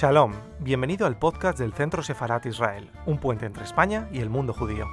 Shalom, bienvenido al podcast del Centro Sefarat Israel, un puente entre España y el mundo judío.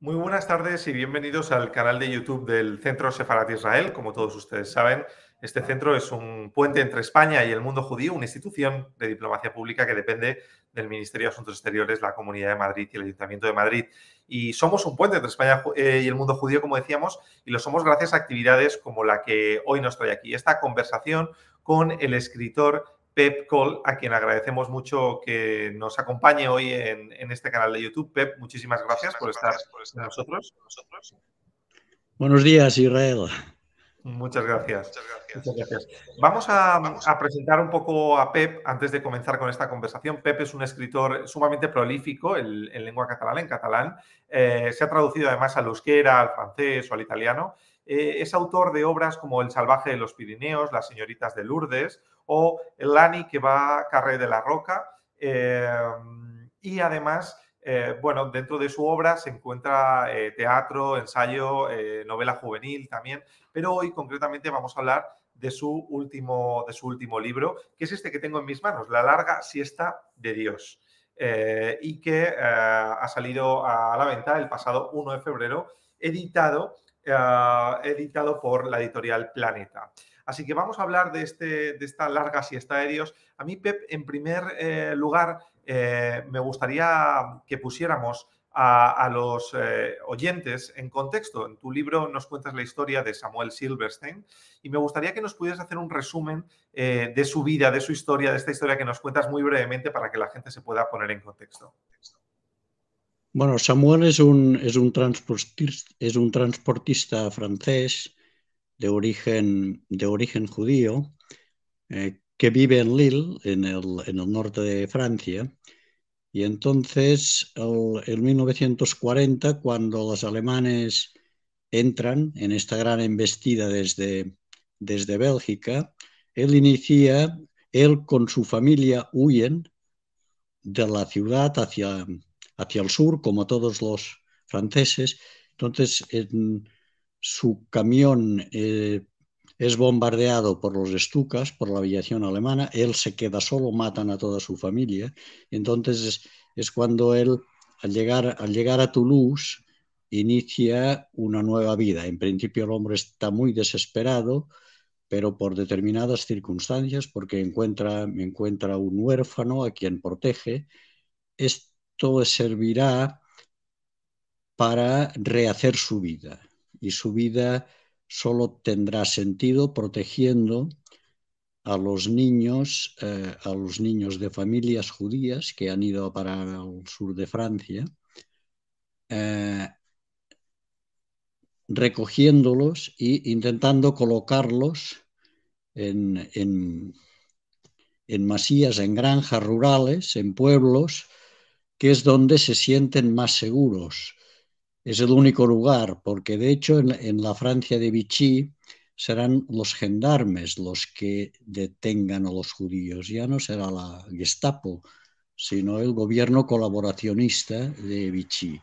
Muy buenas tardes y bienvenidos al canal de YouTube del Centro Sefarat Israel. Como todos ustedes saben, este centro es un puente entre España y el mundo judío, una institución de diplomacia pública que depende del Ministerio de Asuntos Exteriores, la Comunidad de Madrid y el Ayuntamiento de Madrid. Y somos un puente entre España eh, y el mundo judío, como decíamos, y lo somos gracias a actividades como la que hoy nos trae aquí. Esta conversación con el escritor Pep Cole, a quien agradecemos mucho que nos acompañe hoy en, este canal de YouTube. Pep, muchísimas gracias, por, estar, por estar con nosotros. Buenos días, Israel. Muchas gracias. Muchas gracias. Vamos a, presentar un poco a Pep antes de comenzar con esta conversación. Pep es un escritor sumamente prolífico en, lengua catalana, en catalán. Eh, se ha traducido además al euskera, al francés o al italiano. Eh, es autor de obras como El salvaje de los Pirineos, Las señoritas de Lourdes o El Lani que va a Carré de la Roca. Eh, y además eh, bueno, dentro de su obra se encuentra eh, teatro, ensayo, eh, novela juvenil también, pero hoy concretamente vamos a hablar de su, último, de su último libro, que es este que tengo en mis manos, La larga siesta de Dios, y que ha salido a la venta el pasado 1 de febrero, editado, editado por la editorial Planeta. Así que vamos a hablar de, este, de esta larga siesta de Dios. A mí, Pep, en primer lugar, eh, me gustaría que pusiéramos a, los eh, oyentes en contexto. En tu libro nos cuentas la historia de Samuel Silverstein y me gustaría que nos pudieras hacer un resumen eh, de su vida, de su historia, de esta historia que nos cuentas muy brevemente para que la gente se pueda poner en contexto. Bueno, Samuel es un, es un, transportista, francés de origen, de origen judío que vive en Lille, en el, norte de Francia. Y entonces, en 1940, cuando los alemanes entran en esta gran embestida desde, desde Bélgica, él inicia, él con su familia huyen de la ciudad hacia, hacia el sur, como todos los franceses. Entonces, en su camión eh, es bombardeado por los Stukas, por la aviación alemana, él se queda solo, matan a toda su familia. Entonces es, cuando él, al llegar, al llegar a Toulouse, inicia una nueva vida. En principio el hombre está muy desesperado, pero por determinadas circunstancias, porque encuentra, encuentra un huérfano a quien protege, esto servirá para rehacer su vida. Y su vida solo tendrá sentido protegiendo a los niños, eh, a los niños de familias judías que han ido para el sur de Francia, eh, recogiéndolos e intentando colocarlos en, en masías, en granjas rurales, en pueblos, que es donde se sienten más seguros es el único lugar, porque de hecho en, la Francia de Vichy serán los gendarmes los que detengan a los judíos, ya no será la Gestapo, sino el gobierno colaboracionista de Vichy.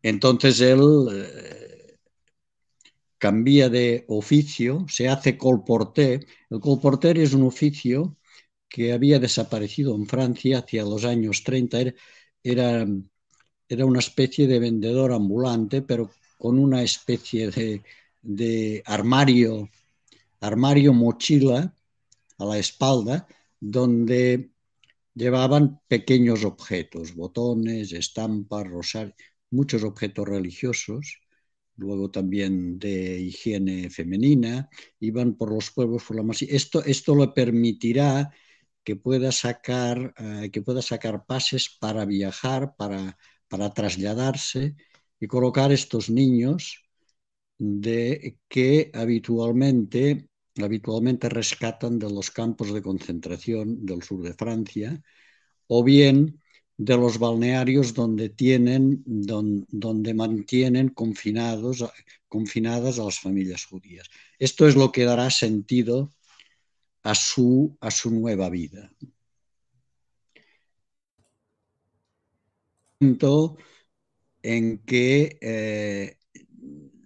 Entonces él eh, cambia de oficio, se hace colporté. El colporté es un oficio que había desaparecido en Francia hacia los años 30. era era una especie de vendedor ambulante, pero con una especie de, armario, armario mochila a la espalda, donde llevaban pequeños objetos, botones, estampas, rosarios, muchos objetos religiosos, luego también de higiene femenina, iban por los pueblos por la Esto, esto le permitirá que pueda sacar, eh, que pueda sacar pases para viajar, para para trasladarse y colocar estos niños de, que habitualmente, habitualmente rescatan de los campos de concentración del sur de Francia o bien de los balnearios donde, tienen, donde, mantienen confinados, confinadas a las familias judías. Esto es lo que dará sentido a su, a su nueva vida. En que eh,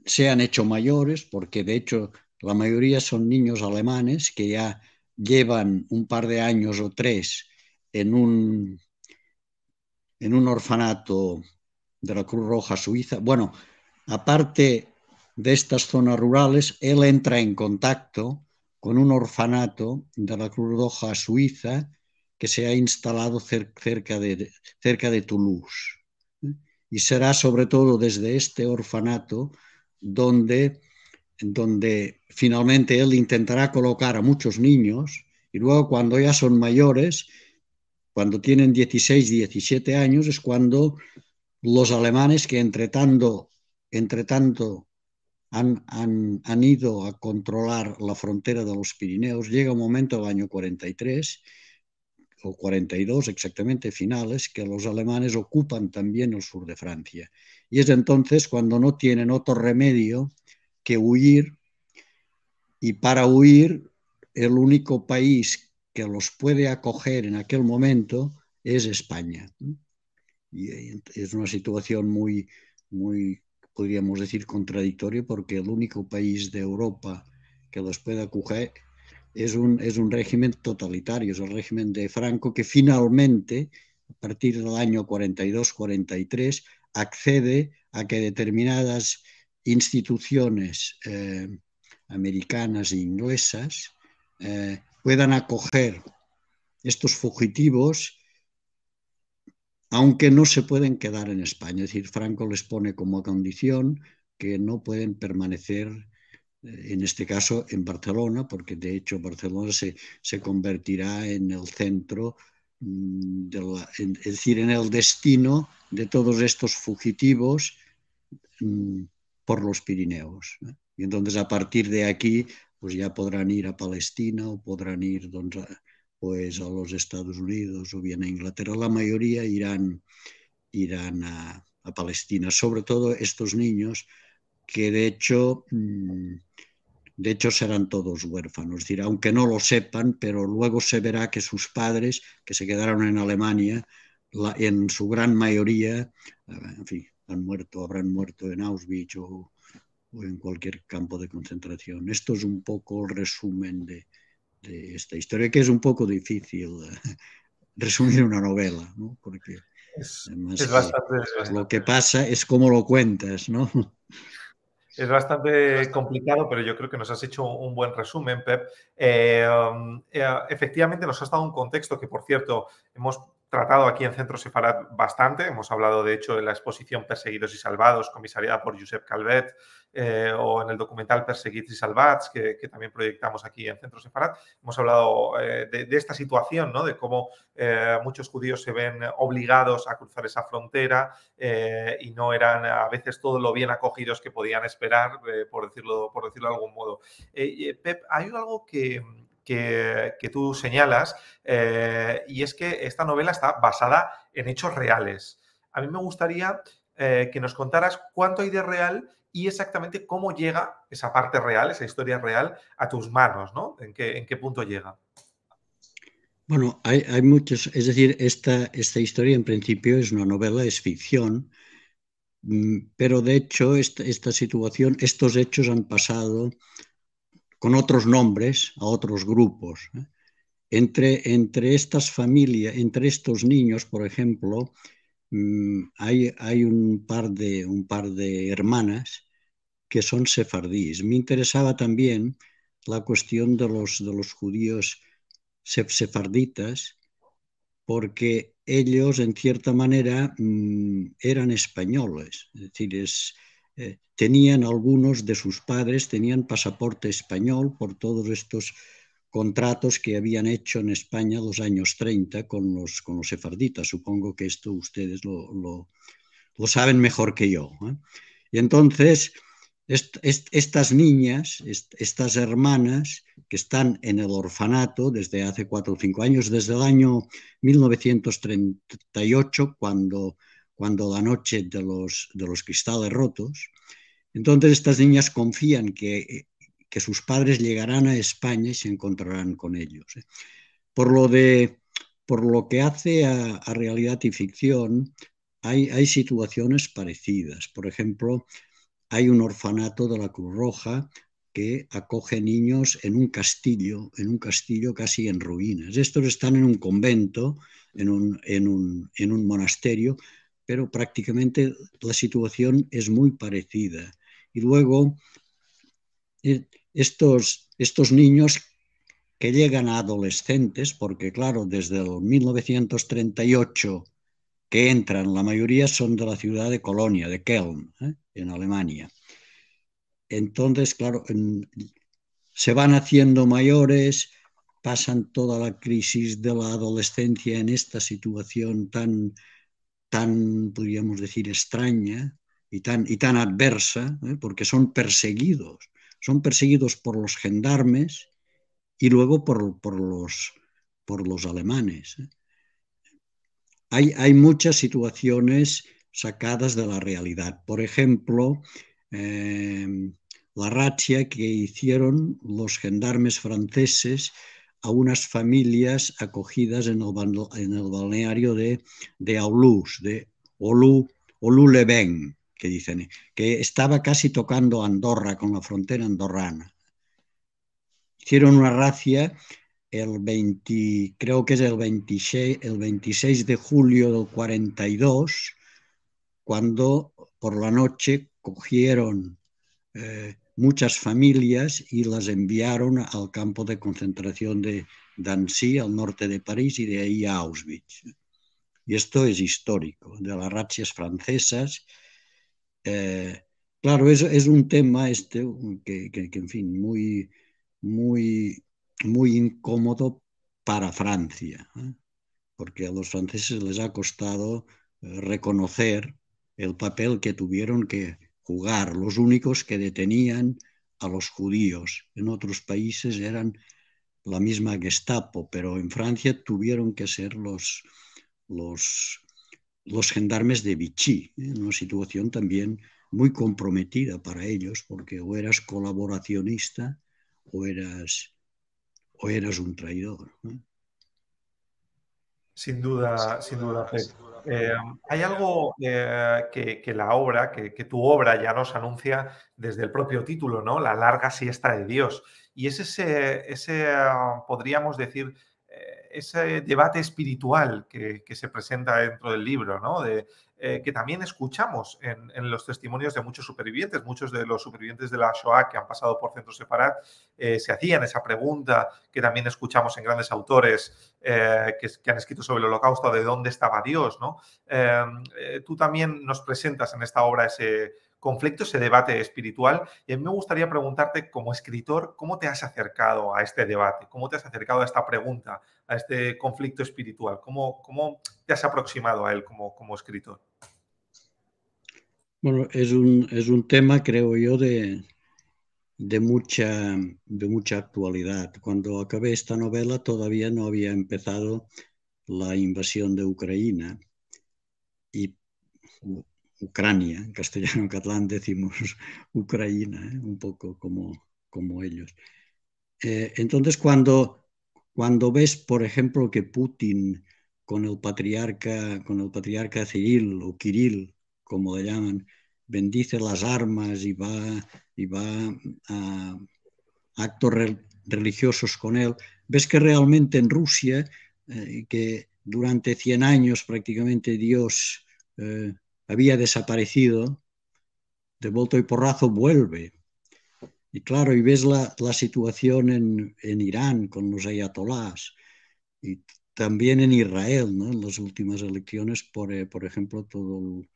se han hecho mayores, porque de hecho la mayoría son niños alemanes que ya llevan un par de años o tres en un, en un orfanato de la Cruz Roja Suiza. Bueno, aparte de estas zonas rurales, él entra en contacto con un orfanato de la Cruz Roja Suiza que se ha instalado cerca de, Toulouse. Y será sobre todo desde este orfanato donde, finalmente él intentará colocar a muchos niños y luego cuando ya son mayores, cuando tienen 16, 17 años, es cuando los alemanes que entre tanto, han, han, ido a controlar la frontera de los Pirineos, llega un momento, el año 43 o 42 exactamente, finales, que los alemanes ocupan también el sur de Francia. Y es entonces cuando no tienen otro remedio que huir, y para huir el único país que los puede acoger en aquel momento es España. Y es una situación muy, muy, podríamos decir, contradictoria porque el único país de Europa que los puede acoger es un, es un régimen totalitario, es el régimen de Franco que finalmente, a partir del año 42-43, accede a que determinadas instituciones eh, americanas e inglesas eh, puedan acoger estos fugitivos, aunque no se pueden quedar en España. Es decir, Franco les pone como condición que no pueden permanecer, en este caso, en Barcelona, porque de hecho Barcelona se, se convertirá en el centro, mm, en, es decir, en el destino de todos estos fugitivos mm, por los Pirineos. Y entonces a partir de aquí pues ya podrán ir a Palestina o podrán ir doncs, a, pues, a los Estados Unidos o bien a Inglaterra. La mayoría irán, irán a, a Palestina, sobre todo estos niños que de hecho, mm, de hecho serán todos huérfanos. Es decir, aunque no lo sepan, pero luego se verá que sus padres, que se quedaron en Alemania, la, en su gran mayoría, en fin, han muerto, habrán muerto en Auschwitz o, o en cualquier campo de concentración. Esto es un poco el resumen de, de esta historia, que es un poco difícil eh, resumir una novela, ¿no? porque es, es bastante, lo que pasa es cómo lo cuentas, ¿no? Es bastante complicado, pero yo creo que nos has hecho un buen resumen, Pep. Eh, um, eh, efectivamente, nos has dado un contexto que, por cierto, hemos tratado aquí en Centro Sefarad bastante. Hemos hablado, de hecho, en la exposición Perseguidos y Salvados, comisariada por Josep Calvet, eh, o en el documental Perseguidos y Salvats, que, también proyectamos aquí en Centro Sefarad. Hemos hablado eh, de, esta situación, ¿no? de cómo eh, muchos judíos se ven obligados a cruzar esa frontera y no eran a veces todo lo bien acogidos que podían esperar, por, decirlo, por decirlo de algún modo. Pep, hay algo que que, tú señalas, eh, y es que esta novela está basada en hechos reales. A mí me gustaría eh, que nos contaras cuánto hay de real y exactamente cómo llega esa parte real, esa historia real, a tus manos, ¿no? ¿En qué, en qué punto llega? Bueno, hay, hay, muchos, es decir, esta, esta historia en principio es una novela, es ficción, mm, pero de hecho esta situación, estos hechos han pasado con otros nombres a otros grupos. ¿eh? Entre, entre estas familias, entre estos niños, por ejemplo, mmm, hay, hay un, par de, un par de hermanas que son sefardíes. Me interesaba también la cuestión de los, de los judíos sefarditas, porque ellos, en cierta manera, mmm, eran españoles. Es decir, es, tenían algunos de sus padres, tenían pasaporte español por todos estos contratos que habían hecho en España los años 30 con los, con los sefarditas. Supongo que esto ustedes lo, lo, saben mejor que yo. ¿eh? Y entonces, est, est, estas niñas, est, estas hermanas que están en el orfanato desde hace cuatro o cinco años, desde el año 1938, cuando cuando la noche de los, de los cristales rotos. Entonces estas niñas confían que, que sus padres llegarán a España y se encontrarán con ellos. ¿eh? Por, lo de, por lo que hace a, a realidad y ficción, hay, hay situaciones parecidas. Por ejemplo, hay un orfanato de la Cruz Roja que acoge niños en un castillo, en un castillo casi en ruinas. Estos están en un convento, en un, en un, en un monasterio, pero prácticamente la situación es muy parecida. Y luego, eh, estos, estos niños que llegan a adolescentes, porque claro, desde el 1938 que entran, la mayoría son de la ciudad de Colonia, de Kelm, ¿eh? en Alemania. Entonces, claro, se van haciendo mayores, pasan toda la crisis de la adolescencia en esta situación tan, tan podríamos decir, extraña y tan, y tan adversa, ¿eh? porque son perseguidos. Son perseguidos por los gendarmes y luego por, por, los, por los alemanes. ¿eh? Hay, hay, muchas situaciones sacadas de la realidad. Por ejemplo, eh, la razzia que hicieron los gendarmes franceses a unas familias acogidas en el, en balneario de, de Aulus, de Olu, que dicen, que estaba casi tocando Andorra con la frontera andorrana. Hicieron una racia el 20, creo que es el 26, el 26 de julio del 42, cuando por la noche cogieron eh, muchas familias y las enviaron al campo de concentración de Dancy, al norte de París, y de ahí a Auschwitz. Y esto es histórico, de las razzias francesas. Eh, claro, es, es, un tema este que, que, que, en fin, muy, muy, muy incómodo para Francia, ¿eh? porque a los franceses les ha costado eh, reconocer el papel que tuvieron que jugar, los únicos que detenían a los judíos. En otros países eran la misma Gestapo, pero en Francia tuvieron que ser los, los, los gendarmes de Vichy, en ¿eh? una situación también muy comprometida para ellos, porque o eras colaboracionista o eras, o eras un traidor. ¿no? Sin duda, sin duda, eh, hay algo eh, que, la obra, que, tu obra ya nos anuncia desde el propio título, ¿no? La larga siesta de Dios. Y es ese, ese uh, podríamos decir, ese debate espiritual que, se presenta dentro del libro, ¿no? Eh, que también escuchamos en, los testimonios de muchos supervivientes, muchos de los supervivientes de la Shoah que han pasado por centros separat, eh, se hacían esa pregunta que también escuchamos en grandes autores eh, que, han escrito sobre el holocausto, de dónde estaba Dios, ¿no? Tú también nos presentas en esta obra ese conflicto, ese debate espiritual. Y a mí me gustaría preguntarte, como escritor, ¿cómo te has acercado a este debate? ¿Cómo te has acercado a esta pregunta, a este conflicto espiritual? ¿Cómo, cómo te has aproximado a él como, como escritor? Bueno, es un, es un tema, creo yo, de, de, mucha, de mucha actualidad. Cuando acabé esta novela todavía no había empezado la invasión de Ucrania y Ucrania, en castellano catalán decimos Ucrania, ¿eh? un poco como, como ellos. Eh, entonces, cuando, cuando ves, por ejemplo, que Putin con el patriarca, con el patriarca Cyril o Kirill, como le llaman, bendice las armas y va, y va a actos re religiosos con él, ves que realmente en Rusia, eh, que durante 100 años prácticamente Dios eh, había desaparecido, de volto y porrazo vuelve. Y claro, y ves la, la situación en, en, Irán con los ayatolás y también en Israel, ¿no? en las últimas elecciones, por, eh, por ejemplo, todos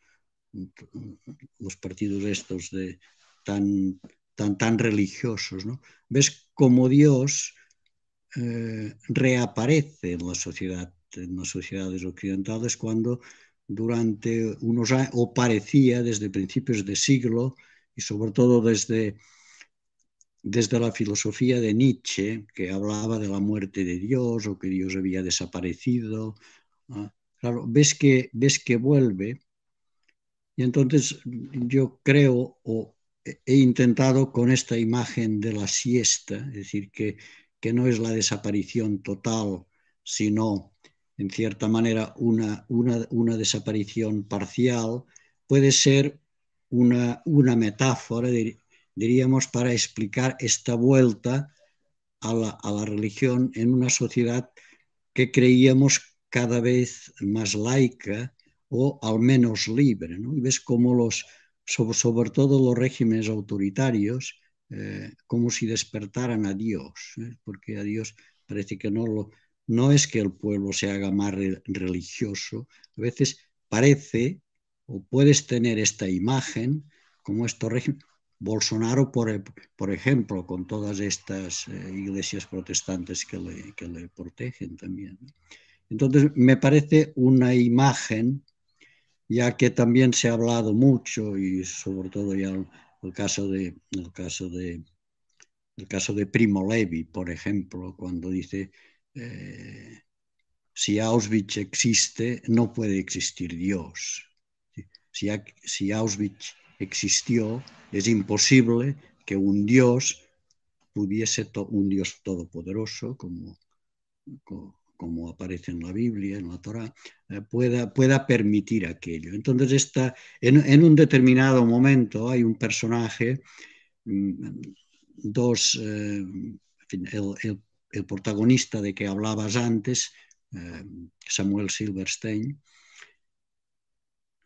los partidos estos de, tan, tan, tan religiosos. ¿no? Ves como Dios eh, reaparece en la sociedad, en las sociedades occidentales cuando durante unos años, o parecía desde principios de siglo, y sobre todo desde, desde la filosofía de Nietzsche, que hablaba de la muerte de Dios o que Dios había desaparecido. Claro, ves que, ves que vuelve, y entonces yo creo o he intentado con esta imagen de la siesta, es decir, que, que no es la desaparición total, sino en cierta manera, una, una, desaparición parcial, puede ser una, una metáfora, diríamos, para explicar esta vuelta a la, a la religión en una sociedad que creíamos cada vez más laica o al menos libre. ¿no? Y ves cómo los, sobre, sobre todo los regímenes autoritarios, eh, como si despertaran a Dios, ¿eh? porque a Dios parece que no lo, no es que el pueblo se haga más religioso, a veces parece o puedes tener esta imagen como esto Bolsonaro, por, por, ejemplo, con todas estas eh, iglesias protestantes que le, que le protegen también. Entonces, me parece una imagen, ya que también se ha hablado mucho y sobre todo ya el, caso de, el caso de el caso de Primo Levi, por ejemplo, cuando dice eh, si Auschwitz existe, no puede existir Dios. Si, si Auschwitz existió, es imposible que un Dios pudiese, un Dios todopoderoso, como, como, aparece en la Biblia, en la Torah, eh, pueda, pueda permitir aquello. Entonces, está, en, un determinado momento hay un personaje, mm, dos, eh, el, el protagonista de que hablabas antes, eh, Samuel Silverstein,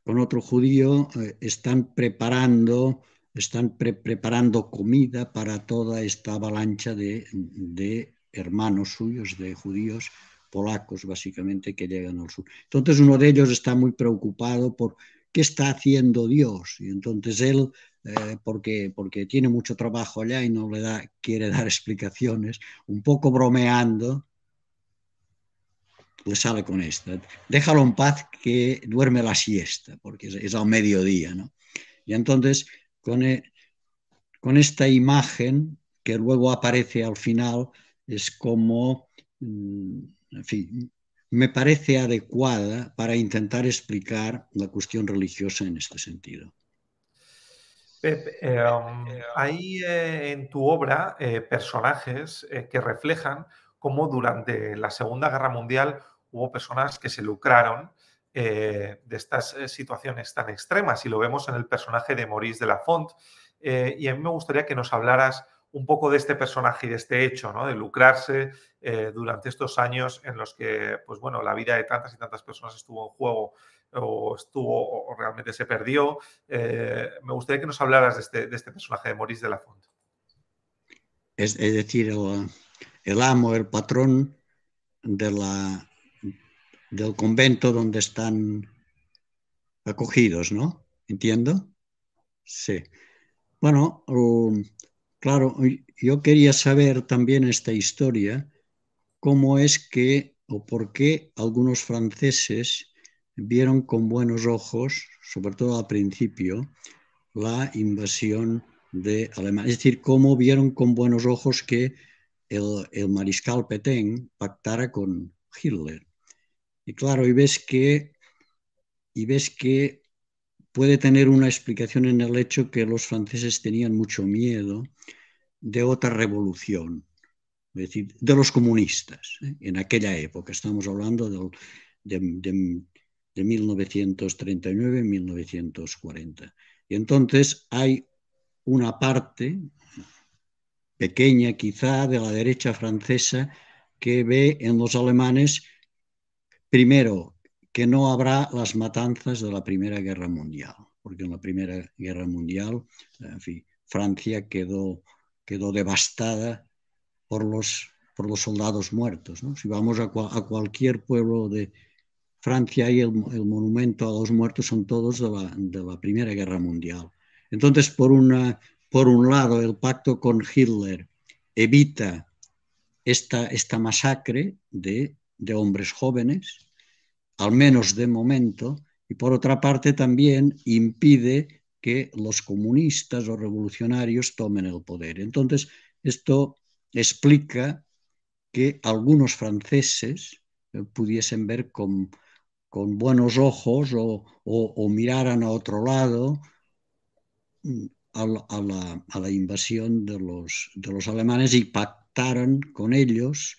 con otro judío eh, están preparando están preparando comida para toda esta avalancha de, de, hermanos suyos, de judíos polacos básicamente que llegan al sur. Entonces uno de ellos está muy preocupado por qué está haciendo Dios y entonces él eh, porque, porque tiene mucho trabajo allá y no le da, quiere dar explicaciones, un poco bromeando, le sale con esta. Déjalo en paz que duerme la siesta, porque es, al mediodía. ¿no? Y entonces, con, e, con esta imagen que luego aparece al final, es como, mm, en fin, me parece adecuada para intentar explicar la cuestión religiosa en este sentido. Eh, um, hay eh, en tu obra eh, personajes que reflejan cómo durante la Segunda Guerra Mundial hubo personas que se lucraron de estas situaciones tan extremas y lo vemos en el personaje de Maurice de la Font. y a mí me gustaría que nos hablaras un poco de este personaje y de este hecho, ¿no? de lucrarse durante estos años en los que, pues bueno, la vida de tantas y tantas personas estuvo en juego o estuvo o realmente se perdió. Eh, me gustaría que nos hablaras de este, de este personaje de Maurice de la Font. Es, decir, el, amo, el patrón de la, del convento donde están acogidos, ¿no? ¿Entiendo? Sí. Bueno, claro, yo quería saber también esta historia, cómo es que o por qué algunos franceses vieron con buenos ojos, sobre todo al principio, la invasión de Alemania. Es decir, cómo vieron con buenos ojos que el, mariscal Petain pactara con Hitler. Y claro, y ves que, y ves que puede tener una explicación en el hecho que los franceses tenían mucho miedo de otra revolución, es decir, de los comunistas. ¿eh? En aquella época, estamos hablando de, de 1939-1940. Y entonces hay una parte pequeña quizá de la derecha francesa que ve en los alemanes, primero, que no habrá las matanzas de la Primera Guerra Mundial, porque en la Primera Guerra Mundial, Francia quedó, quedó devastada por los, por los soldados muertos. Si vamos a, a cualquier pueblo de, Francia y el, monumento a los muertos son todos de la, Primera Guerra Mundial. Entonces, por, una, por un lado, el pacto con Hitler evita esta, esta masacre de, de hombres jóvenes, al menos de momento, y por otra parte también impide que los comunistas o revolucionarios tomen el poder. Entonces, esto explica que algunos franceses eh, pudiesen ver con, buenos ojos o, miraran a otro lado mm, a la, invasión de los, de los, alemanes y pactaran con ellos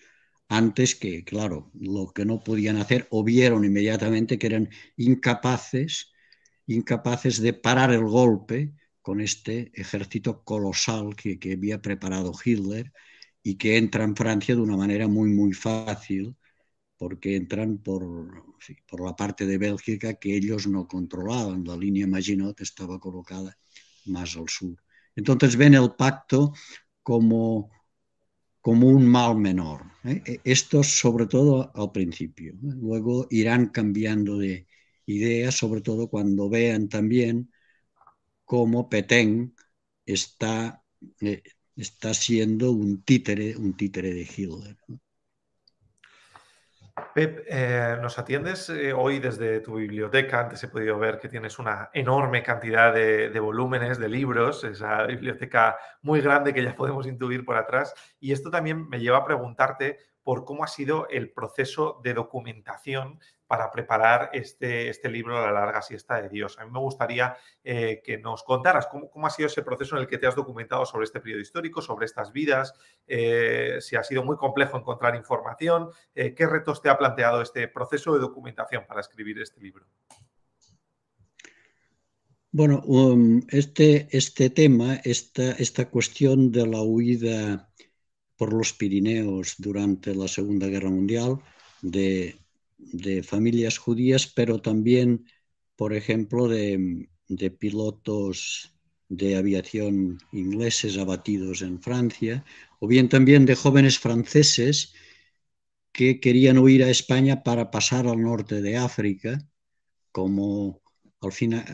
antes que, claro, lo que no podían hacer, o vieron inmediatamente que eran incapaces, incapaces de parar el golpe con este ejército colosal que, que había preparado Hitler y que entra en Francia de una manera muy, muy fácil, porque entran por, por la parte de Bélgica que ellos no controlaban. La línea Maginot estaba colocada más al sur. Entonces ven el pacto como como un mal menor. ¿eh? E, esto sobre todo al principio. ¿eh? Luego irán cambiando de ideas, sobre todo cuando vean también cómo Petén está, eh, está siendo un títere, un títere de Hitler. Pep, eh, nos atiendes eh, hoy desde tu biblioteca. Antes he podido ver que tienes una enorme cantidad de, volúmenes, de libros, esa biblioteca muy grande que ya podemos intuir por atrás. Y esto también me lleva a preguntarte por cómo ha sido el proceso de documentación para preparar este, este libro, La larga siesta de Dios. A mí me gustaría eh, que nos contaras cómo, ha sido ese proceso en el que te has documentado sobre este periodo histórico, sobre estas vidas, eh, si ha sido muy complejo encontrar información, eh, qué retos te ha planteado este proceso de documentación para escribir este libro. Bueno, um, este, este tema, esta, esta cuestión de la huida por los Pirineos durante la Segunda Guerra Mundial, de de familias judías, pero también, por ejemplo, de, pilotos de aviación ingleses abatidos en Francia, o bien también de jóvenes franceses que querían huir a España para pasar al norte de África, como al final,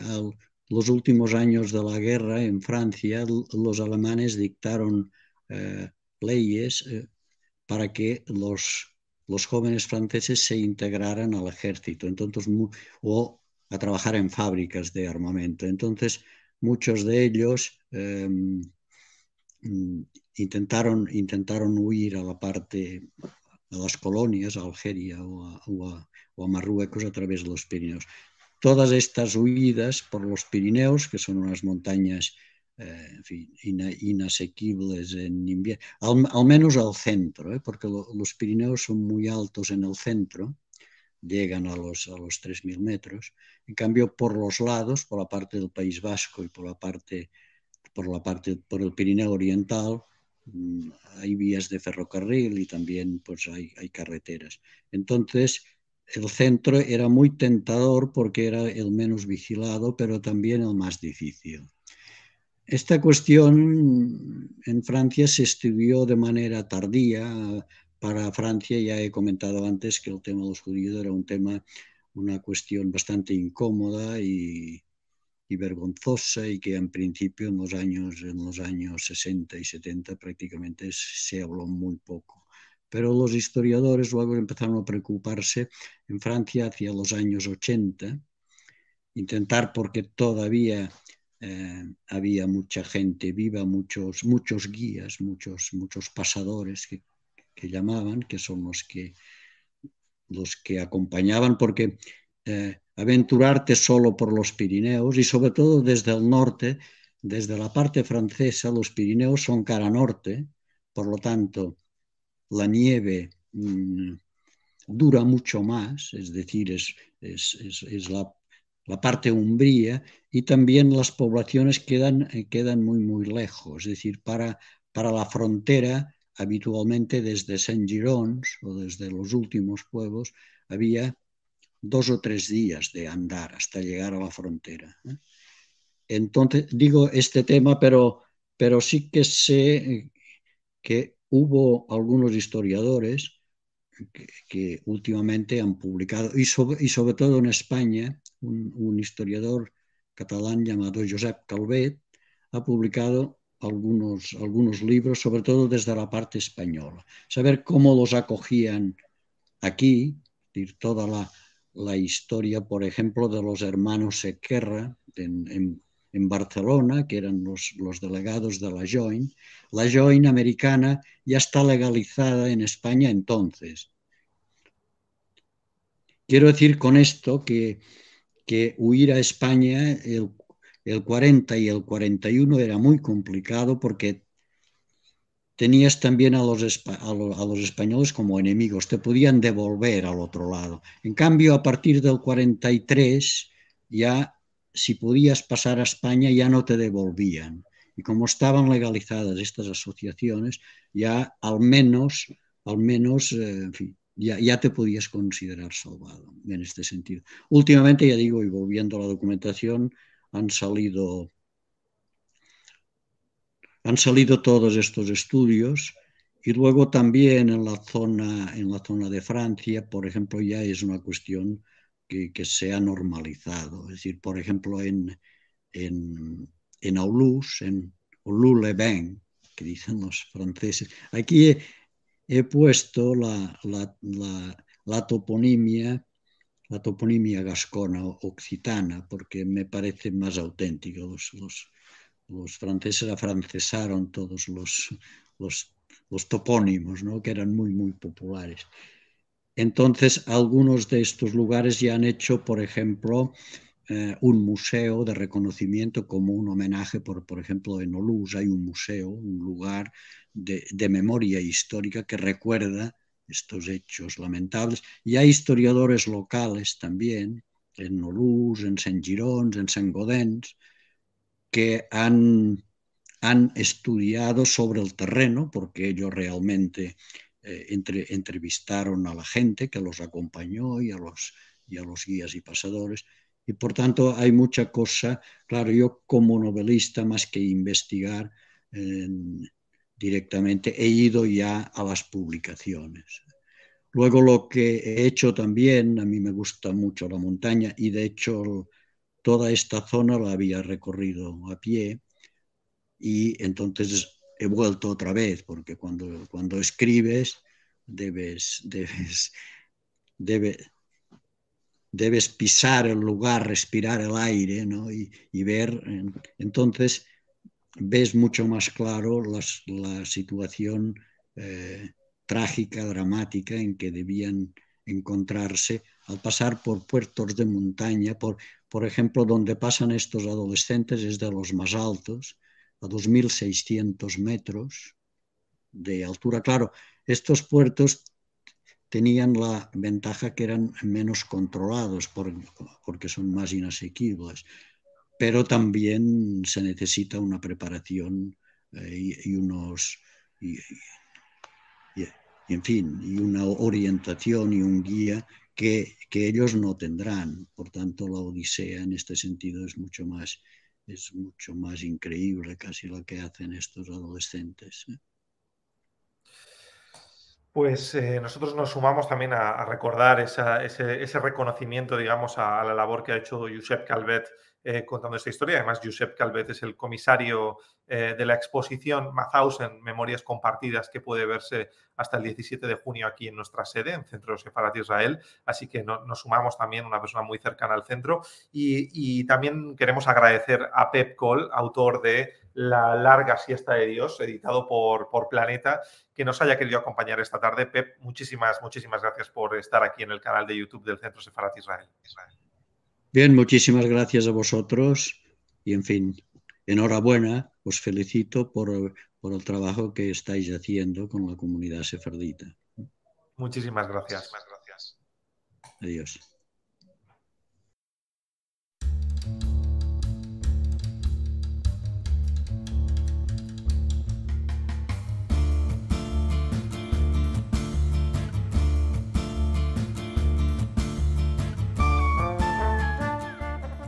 los últimos años de la guerra en Francia, los alemanes dictaron eh, leyes eh, para que los los jóvenes franceses se integraran al ejército entonces, o a trabajar en fábricas de armamento. Entonces, muchos de ellos em, mm, intentaron, intentaron huir a la parte, a las colonias, a Algeria o a Marruecos a través de los Pirineos. Todas estas huidas por los Pirineos, que son unas montañas eh, en fin, inasequibles en invierno, al, menos al centro, ¿eh? porque los Pirineos son muy altos en el centro, llegan a los, a los 3.000 metros. En cambio, por los lados, por la parte del País Vasco y por la parte, por la parte, por el Pirineo Oriental, mm, hay vías de ferrocarril y también pues, hay, hay carreteras. Entonces, el centro era muy tentador porque era el menos vigilado, pero también el más difícil. Esta cuestión en Francia se estudió de manera tardía. Para Francia ya he comentado antes que el tema de los judíos era un tema, una cuestión bastante incómoda y, vergonzosa y que en principio en los años en los años 60 y 70 prácticamente se habló muy poco. Pero los historiadores luego empezaron a preocuparse en Francia hacia los años 80, intentar porque todavía eh, había mucha gente viva, muchos, muchos guías, muchos, muchos pasadores que, llamaban, que son los que, los que acompañaban, porque eh, aventurarte solo por los Pirineos y sobre todo desde el norte, desde la parte francesa, los Pirineos son cara norte, por lo tanto, la nieve mm, dura mucho más, es decir, es, es la la parte umbría y también las poblaciones quedan, eh, quedan muy, muy lejos. Es decir, para, para la frontera, habitualmente desde Saint-Girons o desde los últimos pueblos, había dos o tres días de andar hasta llegar a la frontera. ¿eh? Entonces, digo este tema, pero, pero sí que sé que hubo algunos historiadores que, últimamente han publicado, y sobre, y sobre todo en España, un, historiador catalán llamado Josep Calvet ha publicado algunos, algunos libros, sobre todo desde la parte española. Saber cómo los acogían aquí, toda la, la historia, por ejemplo, de los hermanos Sequerra en, en, Barcelona, que eran los, los, delegados de la Joint. La Joint americana ya está legalizada en España entonces. Quiero decir con esto que que huir a España el, el 40 y el 41 era muy complicado porque tenías también a los, a los, españoles como enemigos, te podían devolver al otro lado. En cambio, a partir del 43, ya si podías pasar a España, ya no te devolvían. Y como estaban legalizadas estas asociaciones, ya al menos, al menos, eh, en fin, ya, ya, te podías considerar salvado en este sentido. Últimamente, ya digo, y volviendo a la documentación, han salido han salido todos estos estudios y luego también en la zona, en la zona de Francia, por ejemplo, ya es una cuestión que, se ha normalizado. Es decir, por ejemplo, en, en, en Aulus, en Aulus-le-Bain, que dicen los franceses. Aquí he, puesto la, la, toponimia la toponimia gascona occitana, porque me parece más auténtica. Los, los, los franceses afrancesaron todos los, los, topónimos, ¿no? que eran muy, muy populares. Entonces, algunos de estos lugares ya han hecho, por ejemplo, eh, un museo de reconocimiento como un homenaje, por, por ejemplo, en Olus hay un museo, un lugar de, memoria histórica que recuerda estos hechos lamentables. Y hay historiadores locales también, en Olus, en Saint-Girons, en Saint-Gaudens, que han, han estudiado sobre el terreno, porque ellos realmente eh, entre, entrevistaron a la gente que los acompañó y a los, y a los guías y pasadores. Y por tanto hay mucha cosa, claro, yo como novelista, más que investigar directamente, he ido ya a las publicaciones. Luego lo que he hecho también, a mí me gusta mucho la montaña y de hecho toda esta zona la había recorrido a pie y entonces he vuelto otra vez, porque cuando, cuando escribes debes, debes, debes, debes pisar el lugar, respirar el aire ¿no? y, y, ver. Entonces ves mucho más claro la situación eh, trágica, dramática en que debían encontrarse al pasar por puertos de montaña, por, por ejemplo, donde pasan estos adolescentes es de los más altos, a 2.600 metros de altura. Claro, estos puertos tenían la ventaja que eran menos controlados porque son más inasequibles, pero también se necesita una preparación eh, y, unos... y, en fin, y una orientación y un guía que, que, ellos no tendrán. Por tanto, la Odisea en este sentido es mucho más, es mucho más increíble casi lo que hacen estos adolescentes. ¿eh? Pues eh, nosotros nos sumamos también a, recordar ese, ese, reconocimiento, digamos, a, a, la labor que ha hecho Josep Calvet eh, contando esta historia. Además, Josep Calvet es el comisario eh, de la exposición Mauthausen, Memorias Compartidas, que puede verse hasta el 17 de junio aquí en nuestra sede, en Centro Sefarat Israel. Así que nos sumamos también, una persona muy cercana al centro. Y, también queremos agradecer a Pep Cole, autor de La larga siesta de Dios, editado por, por Planeta, que nos haya querido acompañar esta tarde. Pep, muchísimas, muchísimas gracias por estar aquí en el canal de YouTube del Centro Sefarat Israel. Israel. Bien, muchísimas gracias a vosotros y en fin, enhorabuena, os felicito por, por el trabajo que estáis haciendo con la comunidad sefardita. Muchísimas gracias. Adiós.